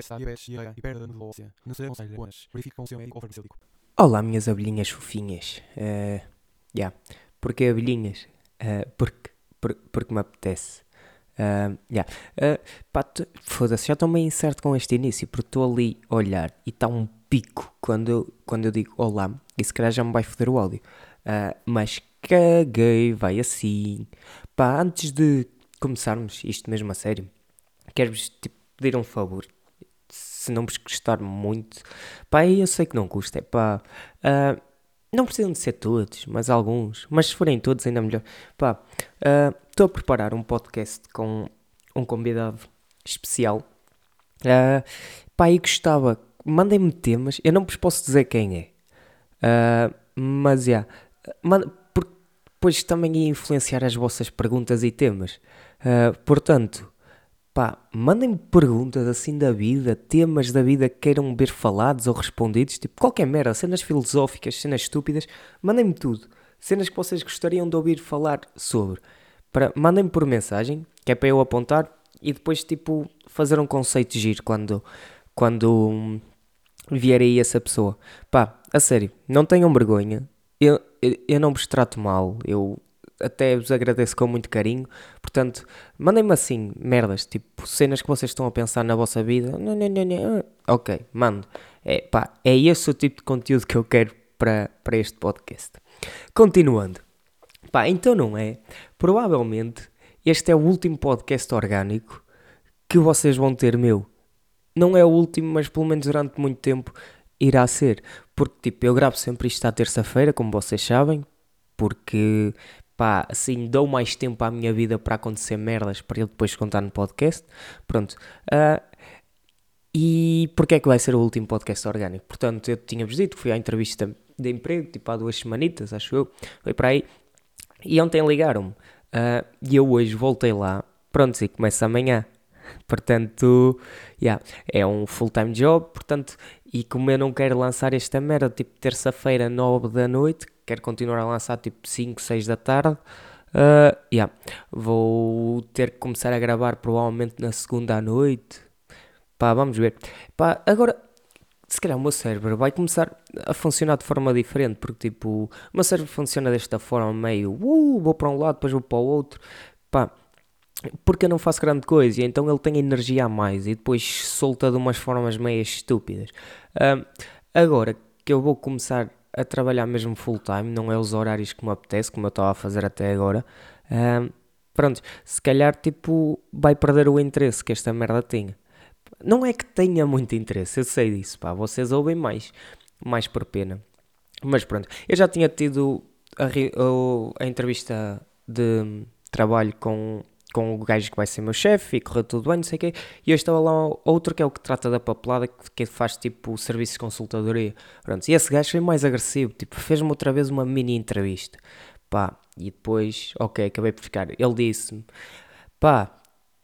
E. Não o seu médico farmacêutico. Olá, minhas abelhinhas fofinhas. Uh, yeah. Porquê abelhinhas? Uh, porque, por, porque me apetece. Uh, yeah. uh, pá, foda-se, já estou meio incerto com este início, porque estou ali a olhar e está um pico quando eu, quando eu digo olá, e se calhar já me vai foder o áudio. Uh, mas caguei, vai assim. Pá, antes de começarmos isto mesmo a sério, quero-vos tipo, pedir um favor. Se não vos gostar muito, pá, eu sei que não custa, é pá. ah, não precisam de ser todos, mas alguns. Mas se forem todos, ainda melhor. Pá, ah, estou a preparar um podcast com um convidado especial. Ah, pá, e gostava, mandem-me temas. Eu não vos posso dizer quem é. Ah, mas, porque depois também ia influenciar as vossas perguntas e temas. Portanto, pá, mandem-me perguntas assim da vida, temas da vida que queiram ver falados ou respondidos, tipo qualquer merda, cenas filosóficas, cenas estúpidas, mandem-me tudo. Cenas que vocês gostariam de ouvir falar sobre. Para, mandem-me por mensagem, que é para eu apontar e depois, tipo, fazer um conceito giro quando, quando hum, vier aí essa pessoa. Pá, a sério, não tenham vergonha. Eu, eu, eu não vos trato mal, eu até vos agradeço com muito carinho. Portanto, mandem-me assim, merdas, tipo, cenas que vocês estão a pensar na vossa vida. Não, não, não, não. Ok, mando. É, pá, é esse o tipo de conteúdo que eu quero para, para este podcast. Continuando. Pá, então não é. Provavelmente este é o último podcast orgânico que vocês vão ter meu. Não é o último, mas pelo menos durante muito tempo irá ser. Porque, tipo, eu gravo sempre isto à terça-feira, como vocês sabem, porque, pá, assim dou mais tempo à minha vida para acontecer merdas para eu depois contar no podcast. Pronto. Ah, e porquê é que vai ser o último podcast orgânico? Portanto, eu tinha-vos dito que fui à entrevista de emprego, tipo há duas semanitas, acho eu, foi para aí. E ontem ligaram-me. ah, e eu hoje voltei lá. Pronto, e começa amanhã. Portanto, yeah, é um full-time job, portanto, e como eu não quero lançar esta merda, tipo terça-feira, 9 da noite, quero continuar a lançar tipo 5, 6 da tarde, ah, yeah, vou ter que começar a gravar provavelmente na segunda à noite. Pá, vamos ver. Pá, agora, se calhar o meu cérebro vai começar a funcionar de forma diferente, porque tipo, o meu cérebro funciona desta forma, meio, uh, vou para um lado, depois vou para o outro, pá, porque eu não faço grande coisa, e então ele tem energia a mais e depois solta de umas formas meio estúpidas. Ahm, agora que eu vou começar a trabalhar mesmo full time, não é os horários que me apetece, como eu estava a fazer até agora, ahm, pronto, se calhar tipo vai perder o interesse que esta merda tinha. Não é que tenha muito interesse, eu sei disso, pá, vocês ouvem mais, mais por pena. Mas pronto, eu já tinha tido a, a entrevista de trabalho com, com o gajo que vai ser meu chefe e correu tudo bem, não sei o quê. E eu estava lá outro que é o que trata da papelada, que, faz tipo serviços de consultadoria. Pronto, e esse gajo foi mais agressivo, tipo, fez-me outra vez uma mini entrevista. Pá, e depois, ok, acabei por ficar. Ele disse-me, pá,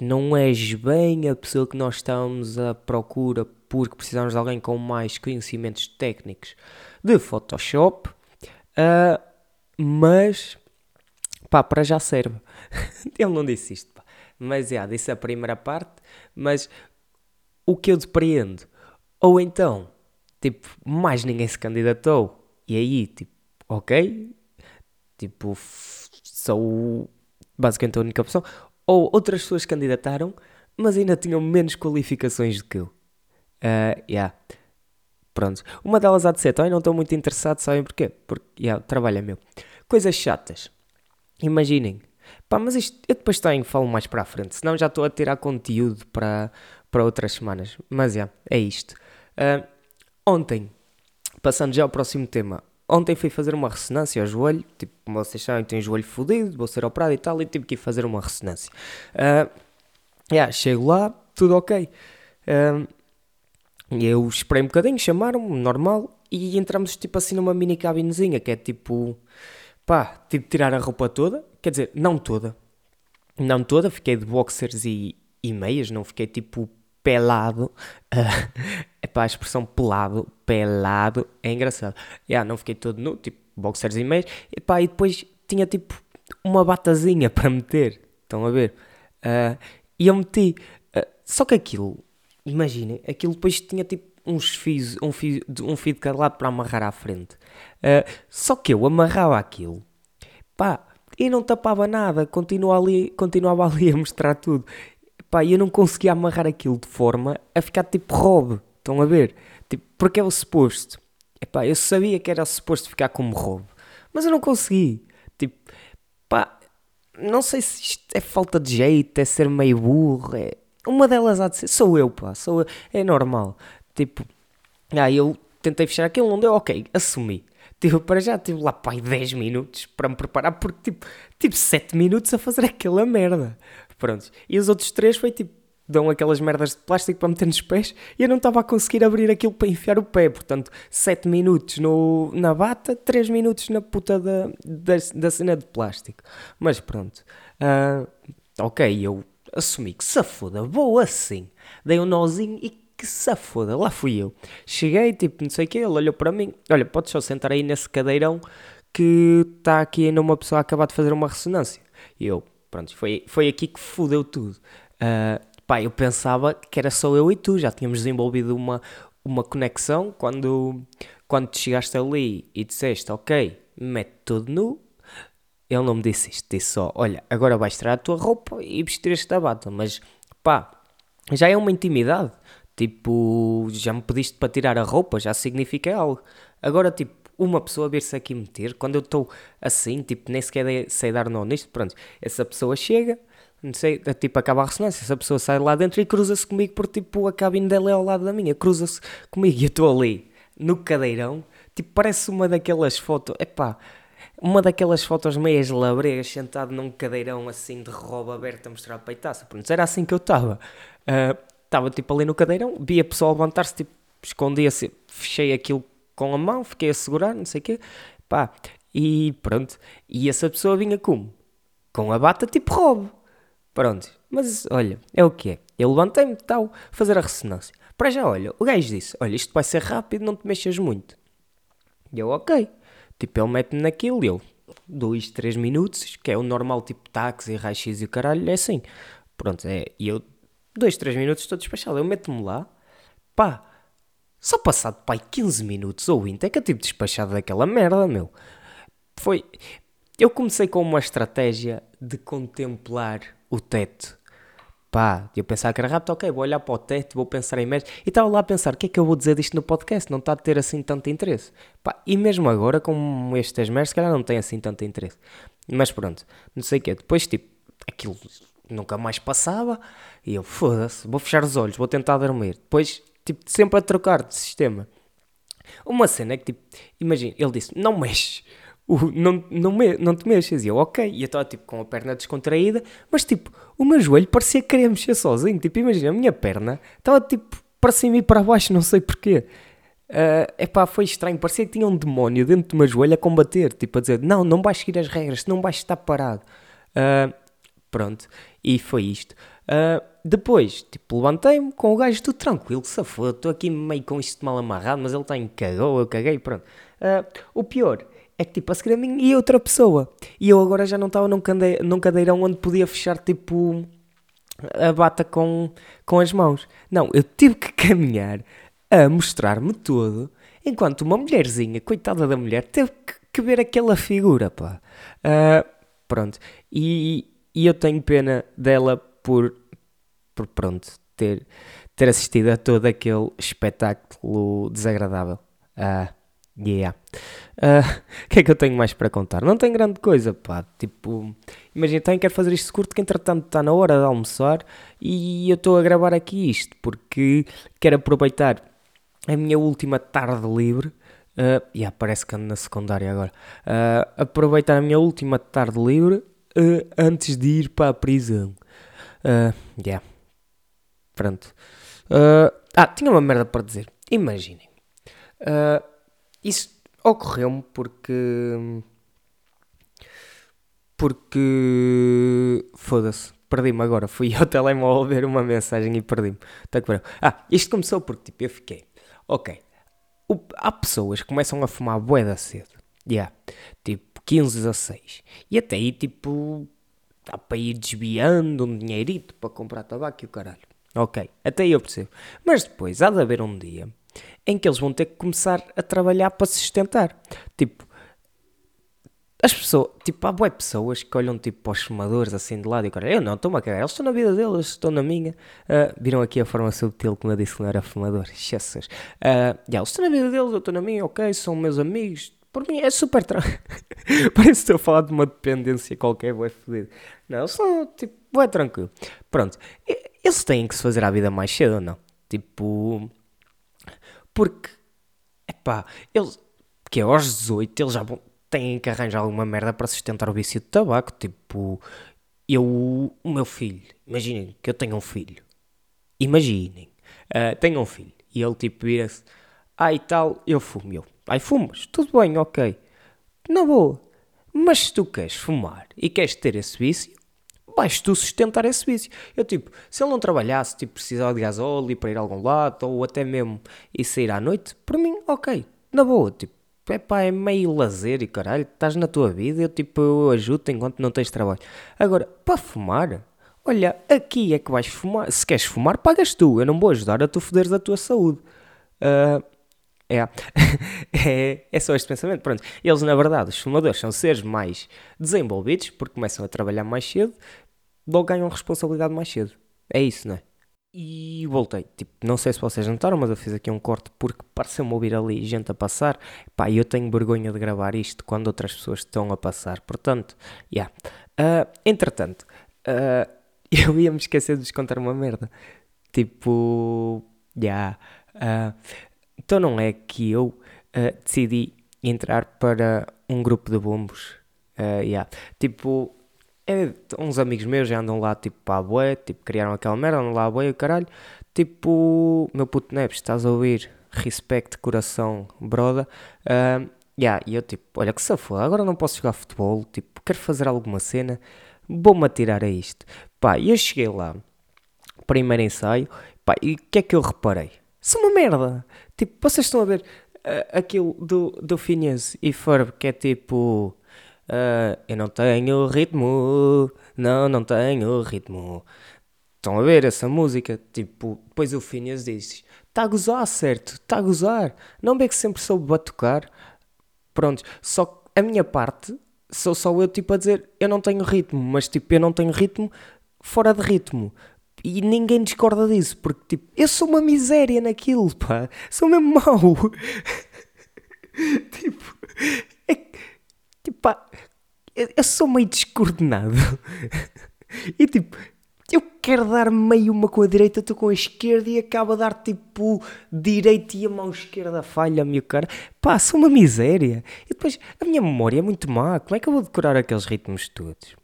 não és bem a pessoa que nós estamos à procura porque precisamos de alguém com mais conhecimentos técnicos de Photoshop, ah, mas pá, para já serve. Ele não disse isto, pá. mas já, disse a primeira parte, mas o que eu depreendo, ou então, tipo, mais ninguém se candidatou, e aí, tipo, ok, tipo, sou basicamente a única opção, ou outras pessoas candidataram, mas ainda tinham menos qualificações do que eu. Ah, yeah. Pronto. Uma delas há de ser, também não estou muito interessado, sabem porquê? Porque, yeah, o trabalho é meu. Coisas chatas. Imaginem. Pá, mas isto, eu depois tenho, falo mais para a frente, senão já estou a tirar conteúdo para, para outras semanas. Mas, yeah, é isto. Ah, ontem, passando já ao próximo tema, ontem fui fazer uma ressonância ao joelho, tipo, como vocês sabem, tenho o joelho fodido, vou ser operado e tal, e tive que ir fazer uma ressonância. Ah, yeah, chego lá, tudo ok. E eu esperei um bocadinho, chamaram-me, normal, e entramos tipo assim numa mini cabinezinha, que é tipo, pá, tive de tirar a roupa toda, quer dizer, não toda, não toda, fiquei de boxers e, e meias, não fiquei tipo pelado, é pá, a expressão pelado, pelado, é engraçado, yeah, não fiquei todo nu, tipo boxers e meias, e pá, e depois tinha tipo uma batazinha para meter, estão a ver? Ah, e eu meti, ah, só que aquilo, imaginem, aquilo depois tinha tipo uns fios, um fio, um fio de cada lado para amarrar à frente. Ah, só que eu amarrava aquilo, pá, e não tapava nada, continuava ali, continuava ali a mostrar tudo. Pá, eu não conseguia amarrar aquilo de forma a ficar tipo robe, estão a ver? Tipo, porque é o suposto. Epá, eu sabia que era suposto ficar como robe, mas eu não consegui. Tipo, pá, não sei se isto é falta de jeito, é ser meio burro, é... Uma delas há de ser, sou eu, pá, sou eu, é normal. Tipo, ah, eu tentei fechar aquilo, não deu, ok, assumi. Tipo, para já tive lá, pá, aí 10 minutos para me preparar, porque tipo, tive 7 minutos a fazer aquela merda. Pronto, e os outros 3 foi tipo, dão aquelas merdas de plástico para meter nos pés e eu não estava a conseguir abrir aquilo para enfiar o pé. Portanto, 7 minutos no, na bata, 3 minutos na puta da, da, da cena de plástico. Mas pronto, ah, ok, eu assumi que se foda, vou assim. Dei um nozinho e que se foda, lá fui eu. Cheguei, tipo, não sei o que, ele olhou para mim, olha, podes só sentar aí nesse cadeirão que está aqui ainda uma pessoa a acabar de fazer uma ressonância. E eu, pronto, foi, foi aqui que fodeu tudo. Ah, pá, eu pensava que era só eu e tu, já tínhamos desenvolvido uma, uma conexão quando, quando tu chegaste ali e disseste, ok, mete tudo nu. Ele não me disse isto, disse só, olha, agora vais tirar a tua roupa e vestir esta bata, mas pá, já é uma intimidade. Tipo, já me pediste para tirar a roupa, já significa algo. Agora, tipo, uma pessoa vir-se aqui meter, quando eu estou assim, tipo, nem sequer sei dar não nisto, pronto, essa pessoa chega, não sei, é tipo, acaba a ressonância, essa pessoa sai lá dentro e cruza-se comigo, porque, tipo, a cabine dela é ao lado da minha, cruza-se comigo e eu estou ali, no cadeirão, tipo, parece uma daquelas fotos, epá, uma daquelas fotos meias labregas, sentado num cadeirão assim de roupa aberta a mostrar a peitaça. Pronto, era assim que eu estava. Estava tipo ali no cadeirão, via a pessoa levantar-se, tipo, escondia-se, fechei aquilo com a mão, fiquei a segurar, não sei o quê, pá, e pronto. E essa pessoa vinha como? Com a bata tipo roubo. Pronto, mas olha, é o que é. Eu levantei-me tal, fazer a ressonância. Para já, olha, o gajo disse: Olha, isto vai ser rápido, não te mexas muito. E eu, ok. Tipo, ele mete-me naquilo e eu, dois, três minutos, que é o normal, tipo táxi, raio-x e o caralho, é assim. Pronto, é, e eu, dois, três minutos, estou despachado. Eu meto-me lá, pá, só passado, pai, 15 minutos ou 20, é que eu tive despachado daquela merda, meu. Foi, eu comecei com uma estratégia de contemplar o teto. Pá, eu pensava que era rápido, ok, vou olhar para o teto, vou pensar em merda. E estava lá a pensar, o que é que eu vou dizer disto no podcast? Não está a ter assim tanto interesse. Pá, e mesmo agora, com estas merdas, se calhar não tem assim tanto interesse. Mas pronto, não sei o quê. Depois, tipo, aquilo nunca mais passava. E eu, foda-se, vou fechar os olhos, vou tentar dormir. Depois, tipo, sempre a trocar de sistema. Uma cena é que, tipo, imagina, ele disse, não mexes. O, não, não, me, não te mexas. E eu, ok. E eu estava, tipo, com a perna descontraída, mas, tipo, o meu joelho parecia querer mexer sozinho. Tipo, imagina, a minha perna estava, tipo, para cima e para baixo, não sei porquê. É epá, foi estranho. Parecia que tinha um demónio dentro do meu joelho a combater. Tipo, a dizer, não, não vais seguir as regras, não vais estar parado. Ah, pronto. E foi isto. Ah, depois, tipo, levantei-me com o gajo tudo tranquilo, foda, estou aqui meio com isto mal amarrado, mas ele está em cagou, eu caguei, pronto. Ah, o pior é que, tipo, a seguir a mim e outra pessoa. E eu agora já não estava num, cande- num cadeirão onde podia fechar, tipo, a bata com, com as mãos. Não, eu tive que caminhar a mostrar-me todo, enquanto uma mulherzinha, coitada da mulher, teve que, que ver aquela figura, pá. Ah, pronto. E, e eu tenho pena dela por, por pronto, ter, ter assistido a todo aquele espetáculo desagradável. Ah, yeah. Ah, O que é que eu tenho mais para contar? Não tem grande coisa, pá. Tipo, imagina, tenho quero fazer isto curto, que entretanto está na hora de almoçar e eu estou a gravar aqui isto porque quero aproveitar a minha última tarde livre. Uh, yeah, parece que ando na secundária agora. Ah, aproveitar a minha última tarde livre uh, antes de ir para a prisão. Uh, yeah. Pronto. Ah, ah, tinha uma merda para dizer. Imaginem. Ah, isso ocorreu-me porque. Porque. Foda-se. Perdi-me agora. Fui ao telemóvel ver uma mensagem e perdi-me. Tá que. Ah, isto começou porque tipo, eu fiquei. Ok. O- há pessoas que começam a fumar bué da cedo. Yeah. Tipo 15, 16. E até aí, tipo. Dá para ir desviando um dinheirito para comprar tabaco e o caralho. Ok, até aí eu percebo. Mas depois há de haver um dia em que eles vão ter que começar a trabalhar para se sustentar. Tipo, as pessoas, tipo, há boas pessoas que olham tipo para os fumadores assim de lado e cara, eu não, estou-me a cagar, eles estão na vida deles, estou na minha. Ah, viram aqui a forma subtil como eu disse que não era fumador, Jesus. Ah, já, eles estão na vida deles, eu estou na minha, ok, são meus amigos. Por mim é super tranquilo. Parece que estou a falar de uma dependência qualquer, bué fodido. Não, são tipo, bué tranquilo. Pronto, eles têm que se fazer a vida mais cedo ou não? Tipo, porque, epá, eles, que é aos 18 eles já têm que arranjar alguma merda para sustentar o vício de tabaco. Tipo, eu, o meu filho, imaginem que eu tenho um filho. Imaginem, ah, tenho um filho e ele tipo vira-se, ah e tal, eu fumo. Eu, ai fumas, tudo bem, ok. Na boa, mas se tu queres fumar e queres ter esse vício, vais tu sustentar esse vício. Eu, tipo, se ele não trabalhasse, tipo, precisava de gasóleo para ir a algum lado, ou até mesmo ir sair à noite, para mim, ok, na boa, tipo, é pá, é meio lazer e caralho, estás na tua vida, eu, tipo, eu ajudo enquanto não tens trabalho. Agora, para fumar, olha, aqui é que vais fumar, se queres fumar, pagas tu, eu não vou ajudar a tu foderes a tua saúde. Ah, é. é, é só este pensamento. Pronto, eles, na verdade, os fumadores são seres mais desenvolvidos porque começam a trabalhar mais cedo, logo ganham responsabilidade mais cedo. É isso, não é? E voltei. Tipo, não sei se vocês notaram, mas eu fiz aqui um corte porque pareceu-me ouvir ali gente a passar. Pá, eu tenho vergonha de gravar isto quando outras pessoas estão a passar. Portanto, yeah. Ah, entretanto, ah, eu ia me esquecer de vos contar uma merda. Tipo, já. ah, então não é que eu ah, decidi entrar para um grupo de bombos. Ah, yeah. Tipo, é, uns amigos meus já andam lá tipo para a bué, tipo, criaram aquela merda, andam lá a bué, o caralho. Tipo, meu puto Neves, estás a ouvir? Respect, coração, broda. Ah, yeah, e eu tipo, olha que for, agora não posso jogar futebol, tipo, quero fazer alguma cena, vou-me atirar a isto. Pá, e eu cheguei lá, primeiro ensaio, pá, e o que é que eu reparei? Isso é uma merda. Tipo, vocês estão a ver ah, aquilo do, do e Ferb, que é tipo... ah, eu não tenho ritmo, não, não tenho ritmo. Estão a ver essa música? Tipo, depois o Phineas diz: Está a gozar, certo? Está a gozar. Não vê que sempre soube batucar? Pronto, só a minha parte sou só eu tipo a dizer: Eu não tenho ritmo, mas tipo, eu não tenho ritmo fora de ritmo. E ninguém discorda disso, porque tipo, eu sou uma miséria naquilo, pá. Sou mesmo mau. tipo, é, tipo, pá, eu, eu sou meio descoordenado. e tipo, eu quero dar meio uma com a direita, estou com a esquerda e acabo a dar tipo direita e a mão esquerda falha-me o cara. Pá, sou uma miséria. E depois, a minha memória é muito má. Como é que eu vou decorar aqueles ritmos todos?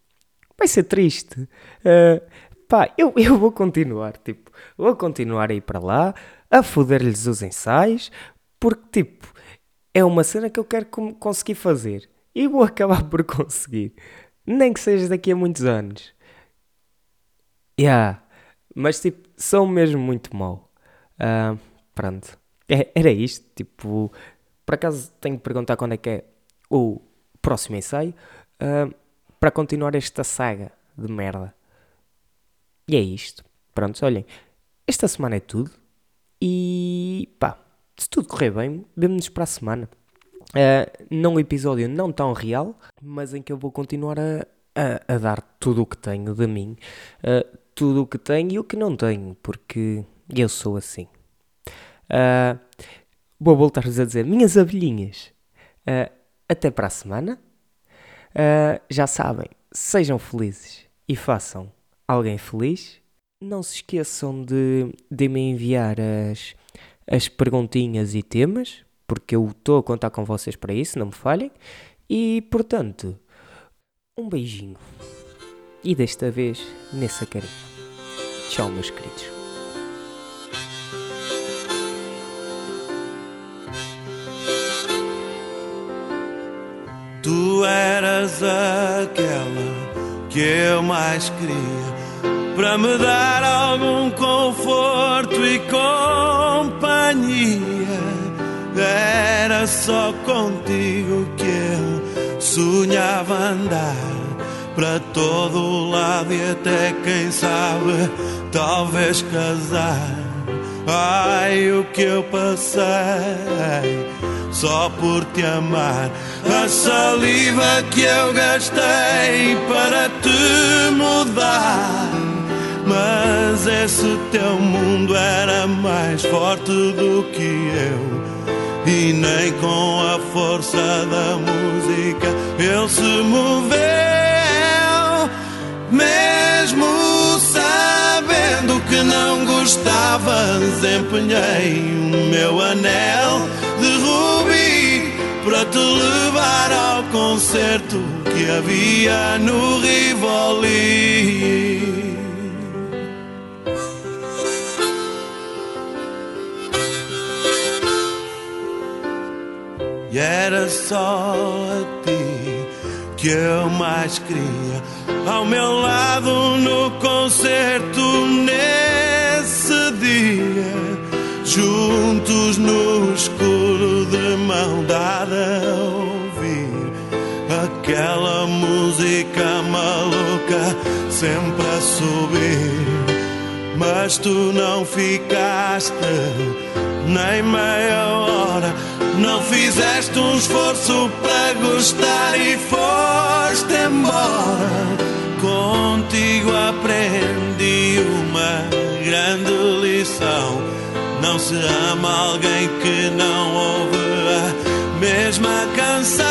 Vai ser triste. Ah, pá, eu, eu vou continuar, tipo, vou continuar a ir para lá, a foder-lhes os ensaios, porque, tipo, é uma cena que eu quero conseguir fazer. E vou acabar por conseguir. Nem que seja daqui a muitos anos. Yeah. Mas tipo, sou mesmo muito mau. Ah, pronto. É- era isto. Tipo, por acaso tenho que perguntar quando é que é o próximo ensaio ah, para continuar esta saga de merda. E é isto. Pronto, olhem. Esta semana é tudo. E pá, se tudo correr bem, vemo-nos para a semana. Ah, num episódio não tão real, mas em que eu vou continuar a, a, a dar tudo o que tenho de mim, ah, tudo o que tenho e o que não tenho, porque eu sou assim. Ah, vou voltar-vos a dizer, minhas abelhinhas, ah, até para a semana. Já sabem, sejam felizes e façam alguém feliz. Não se esqueçam de, de me enviar as, as perguntinhas e temas, porque eu estou a contar com vocês para isso, não me falhem. E, portanto, um beijinho. E desta vez, nessa carinha. Tchau, meus queridos. Tu eras aquela que eu mais queria para me dar algum conforto e companhia. Era só contigo que eu sonhava andar para todo lado e até quem sabe, talvez casar. Ai, o que eu passei só por te amar. A saliva que eu gastei para te mudar. Mas esse teu mundo era mais forte do que eu. E nem com a força da música ele se moveu. Mesmo sabendo que não gostavas, empenhei o meu anel de rubi para te levar ao concerto que havia no Rivoli. E era só a ti que eu mais queria ao meu lado no concerto nesse dia, juntos no escuro de mão dada a ouvir aquela música maluca sempre a subir. Mas tu não ficaste nem meia hora não fizeste um esforço para gostar e foste embora. Contigo aprendi se ama alguém que não ouve a mesma canção.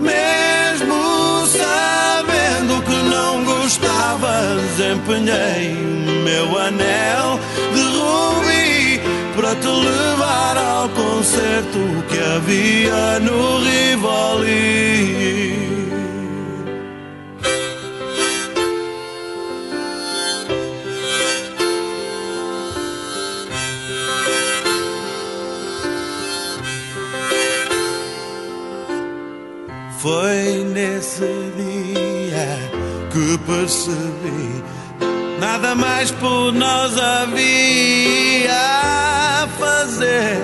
Mesmo sabendo que não gostavas, empenhei o meu anel de rubi para te levar ao concerto que havia no Rivoli. Foi nesse dia que percebi nada mais por nós havia a fazer.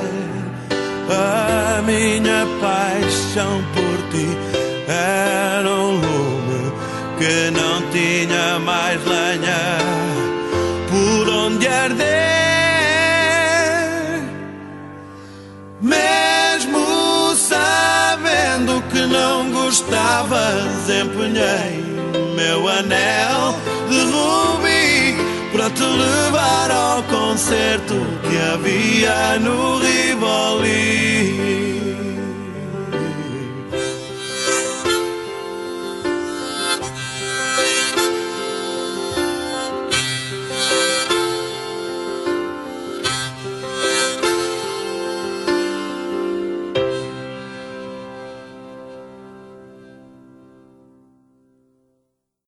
A minha paixão por ti era um lume que não tinha mais lenha gostavas, empenhei meu anel de rubi para te levar ao concerto que havia no Rivoli.